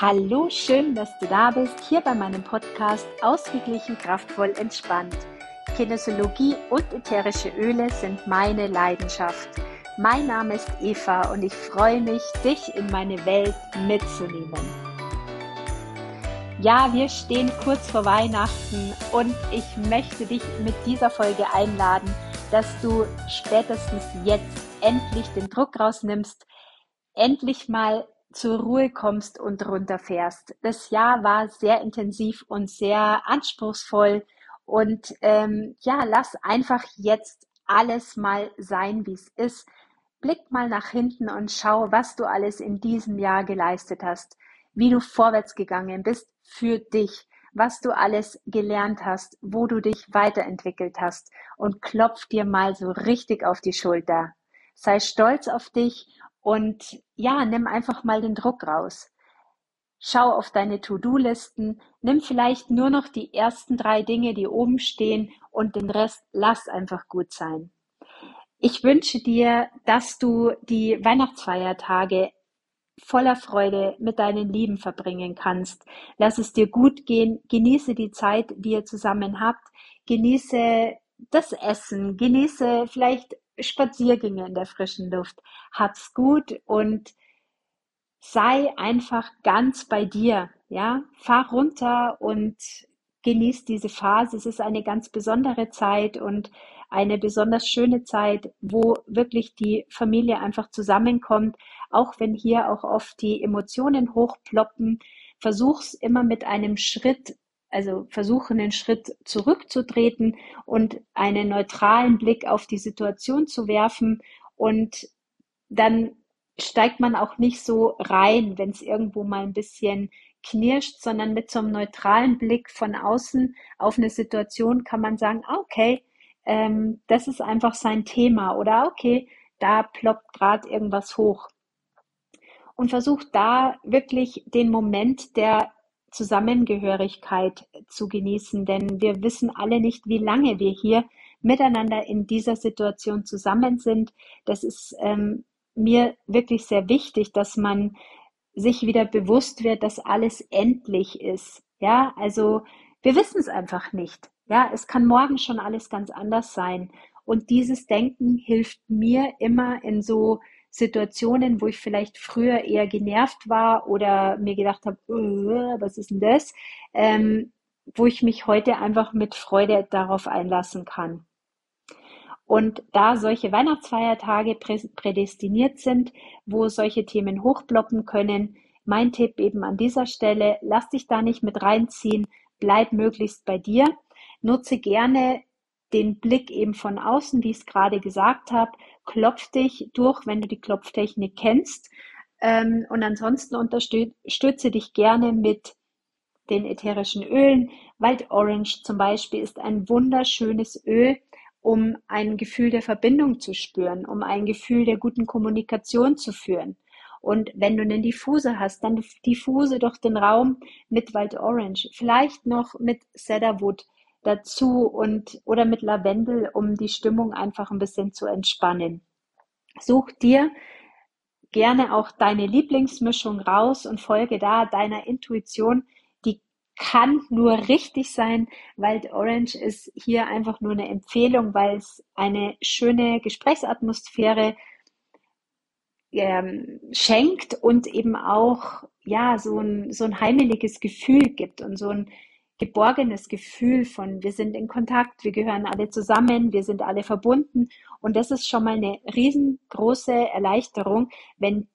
Hallo, schön, dass du da bist, hier bei meinem Podcast Ausgeglichen, kraftvoll, entspannt. Kinesiologie und ätherische Öle sind meine Leidenschaft. Mein Name ist Eva und ich freue mich, dich in meine Welt mitzunehmen. Ja, wir stehen kurz vor Weihnachten und ich möchte dich mit dieser Folge einladen, dass du spätestens jetzt endlich den Druck rausnimmst, endlich mal zur Ruhe kommst und runterfährst. Das Jahr war sehr intensiv und sehr anspruchsvoll und ähm, ja, lass einfach jetzt alles mal sein, wie es ist. Blick mal nach hinten und schau, was du alles in diesem Jahr geleistet hast, wie du vorwärts gegangen bist für dich, was du alles gelernt hast, wo du dich weiterentwickelt hast und klopf dir mal so richtig auf die Schulter. Sei stolz auf dich und ja, nimm einfach mal den Druck raus. Schau auf deine To-Do-Listen, nimm vielleicht nur noch die ersten drei Dinge, die oben stehen und den Rest lass einfach gut sein. Ich wünsche dir, dass du die Weihnachtsfeiertage voller Freude mit deinen Lieben verbringen kannst. Lass es dir gut gehen, genieße die Zeit, die ihr zusammen habt, genieße das Essen, genieße vielleicht Spaziergänge in der frischen Luft. Hab's gut und sei einfach ganz bei dir. Ja, fahr runter und genieß diese Phase. Es ist eine ganz besondere Zeit und eine besonders schöne Zeit, wo wirklich die Familie einfach zusammenkommt, auch wenn hier auch oft die Emotionen hochploppen. Versuch's immer mit einem Schritt also versuchen, einen Schritt zurückzutreten und einen neutralen Blick auf die Situation zu werfen und dann steigt man auch nicht so rein, wenn es irgendwo mal ein bisschen knirscht, sondern mit so einem neutralen Blick von außen auf eine Situation kann man sagen, ah, okay, ähm, das ist einfach sein Thema oder okay, da ploppt gerade irgendwas hoch. Und versucht da wirklich den Moment der Zusammengehörigkeit zu genießen, denn wir wissen alle nicht, wie lange wir hier miteinander in dieser Situation zusammen sind. Das ist ähm, mir wirklich sehr wichtig, dass man sich wieder bewusst wird, dass alles endlich ist. Ja, also wir wissen es einfach nicht. Ja, es kann morgen schon alles ganz anders sein. Und dieses Denken hilft mir immer in so Situationen, wo ich vielleicht früher eher genervt war oder mir gedacht habe, uh, was ist denn das? Ähm, wo ich mich heute einfach mit Freude darauf einlassen kann. Und da solche Weihnachtsfeiertage prädestiniert sind, wo solche Themen hochploppen können, mein Tipp eben an dieser Stelle, lass dich da nicht mit reinziehen, bleib möglichst bei dir, nutze gerne den Blick eben von außen, wie ich es gerade gesagt habe, klopf dich durch, wenn du die Klopftechnik kennst. Ähm, und ansonsten unterstütze dich gerne mit den ätherischen Ölen. Wild Orange zum Beispiel ist ein wunderschönes Öl, um ein Gefühl der Verbindung zu spüren, um ein Gefühl der guten Kommunikation zu führen. Und wenn du einen Diffuser hast, dann diffuse doch den Raum mit Wild Orange, vielleicht noch mit Cedarwood dazu und oder mit Lavendel, um die Stimmung einfach ein bisschen zu entspannen. Such dir gerne auch deine Lieblingsmischung raus und folge da deiner Intuition. Die kann nur richtig sein. Wild Orange ist hier einfach nur eine Empfehlung, weil es eine schöne Gesprächsatmosphäre ähm, schenkt und eben auch ja so ein, so ein heimeliges Gefühl gibt und so ein geborgenes Gefühl von, wir sind in Kontakt, wir gehören alle zusammen, wir sind alle verbunden. Und das ist schon mal eine riesengroße Erleichterung, wenn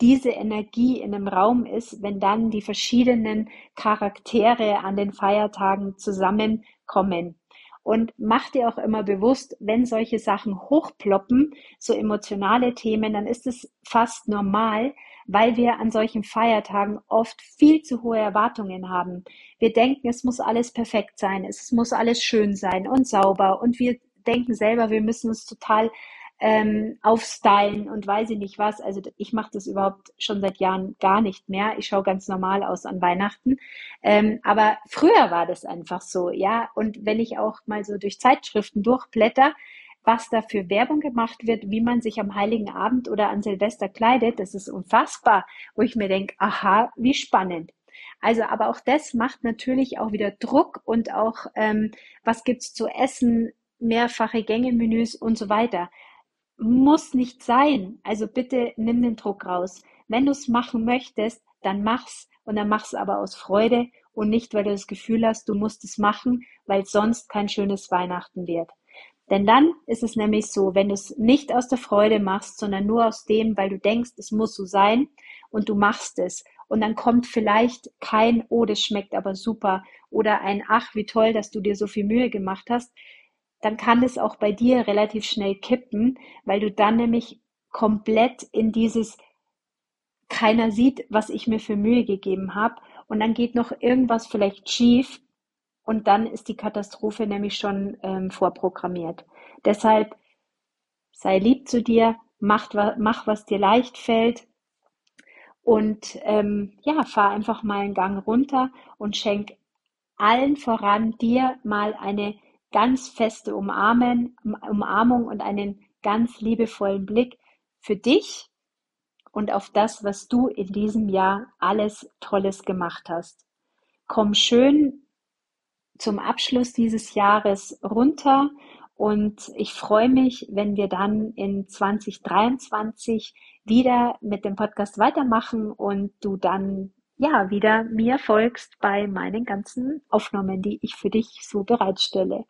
diese Energie in einem Raum ist, wenn dann die verschiedenen Charaktere an den Feiertagen zusammenkommen. Und mach dir auch immer bewusst, wenn solche Sachen hochploppen, so emotionale Themen, dann ist es fast normal, weil wir an solchen Feiertagen oft viel zu hohe Erwartungen haben. Wir denken, es muss alles perfekt sein, es muss alles schön sein und sauber und wir denken selber, wir müssen es total ähm, aufstylen und weiß ich nicht was. Also ich mache das überhaupt schon seit Jahren gar nicht mehr. Ich schaue ganz normal aus an Weihnachten. Ähm, aber früher war das einfach so, ja. Und wenn ich auch mal so durch Zeitschriften durchblätter, was da für Werbung gemacht wird, wie man sich am Heiligen Abend oder an Silvester kleidet. Das ist unfassbar, wo ich mir denke, aha, wie spannend. Also, aber auch das macht natürlich auch wieder Druck und auch, ähm, was gibt's zu essen, mehrfache Gänge-Menüs und so weiter. Muss nicht sein. Also bitte nimm den Druck raus. Wenn du es machen möchtest, dann mach's und dann mach's aber aus Freude und nicht, weil du das Gefühl hast, du musst es machen, weil sonst kein schönes Weihnachten wird. Denn dann ist es nämlich so, wenn du es nicht aus der Freude machst, sondern nur aus dem, weil du denkst, es muss so sein und du machst es. Und dann kommt vielleicht kein, oh, das schmeckt aber super oder ein, ach, wie toll, dass du dir so viel Mühe gemacht hast, dann kann es auch bei dir relativ schnell kippen, weil du dann nämlich komplett in dieses keiner sieht, was ich mir für Mühe gegeben habe und dann geht noch irgendwas vielleicht schief und dann ist die Katastrophe nämlich schon ähm, vorprogrammiert. Deshalb sei lieb zu dir, mach, mach was dir leicht fällt und ähm, ja, fahr einfach mal einen Gang runter und schenk allen voran dir mal eine ganz feste Umarmen, Umarmung und einen ganz liebevollen Blick für dich und auf das, was du in diesem Jahr alles Tolles gemacht hast. Komm schön zum Abschluss dieses Jahres runter und ich freue mich, wenn wir dann in 2023 wieder mit dem Podcast weitermachen und du dann ja wieder mir folgst bei meinen ganzen Aufnahmen, die ich für dich so bereitstelle.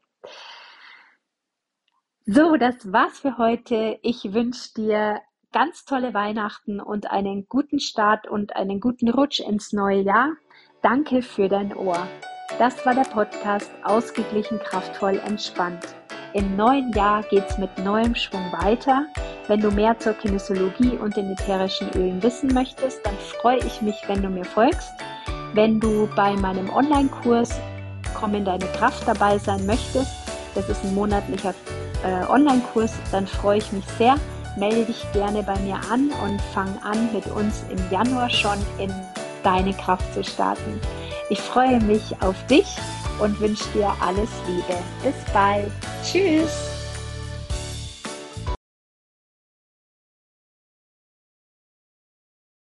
So, das war's für heute. Ich wünsche dir ganz tolle Weihnachten und einen guten Start und einen guten Rutsch ins neue Jahr. Danke für dein Ohr. Das war der Podcast Ausgeglichen, kraftvoll, entspannt. Im neuen Jahr geht's mit neuem Schwung weiter. Wenn du mehr zur Kinesiologie und den ätherischen Ölen wissen möchtest, dann freue ich mich, wenn du mir folgst. Wenn du bei meinem Online-Kurs Komm in deine Kraft dabei sein möchtest, das ist ein monatlicher äh, Online-Kurs, dann freue ich mich sehr. Melde dich gerne bei mir an und fang an, mit uns im Januar schon in deine Kraft zu starten. Ich freue mich auf dich und wünsche dir alles Liebe. Bis bald. Tschüss.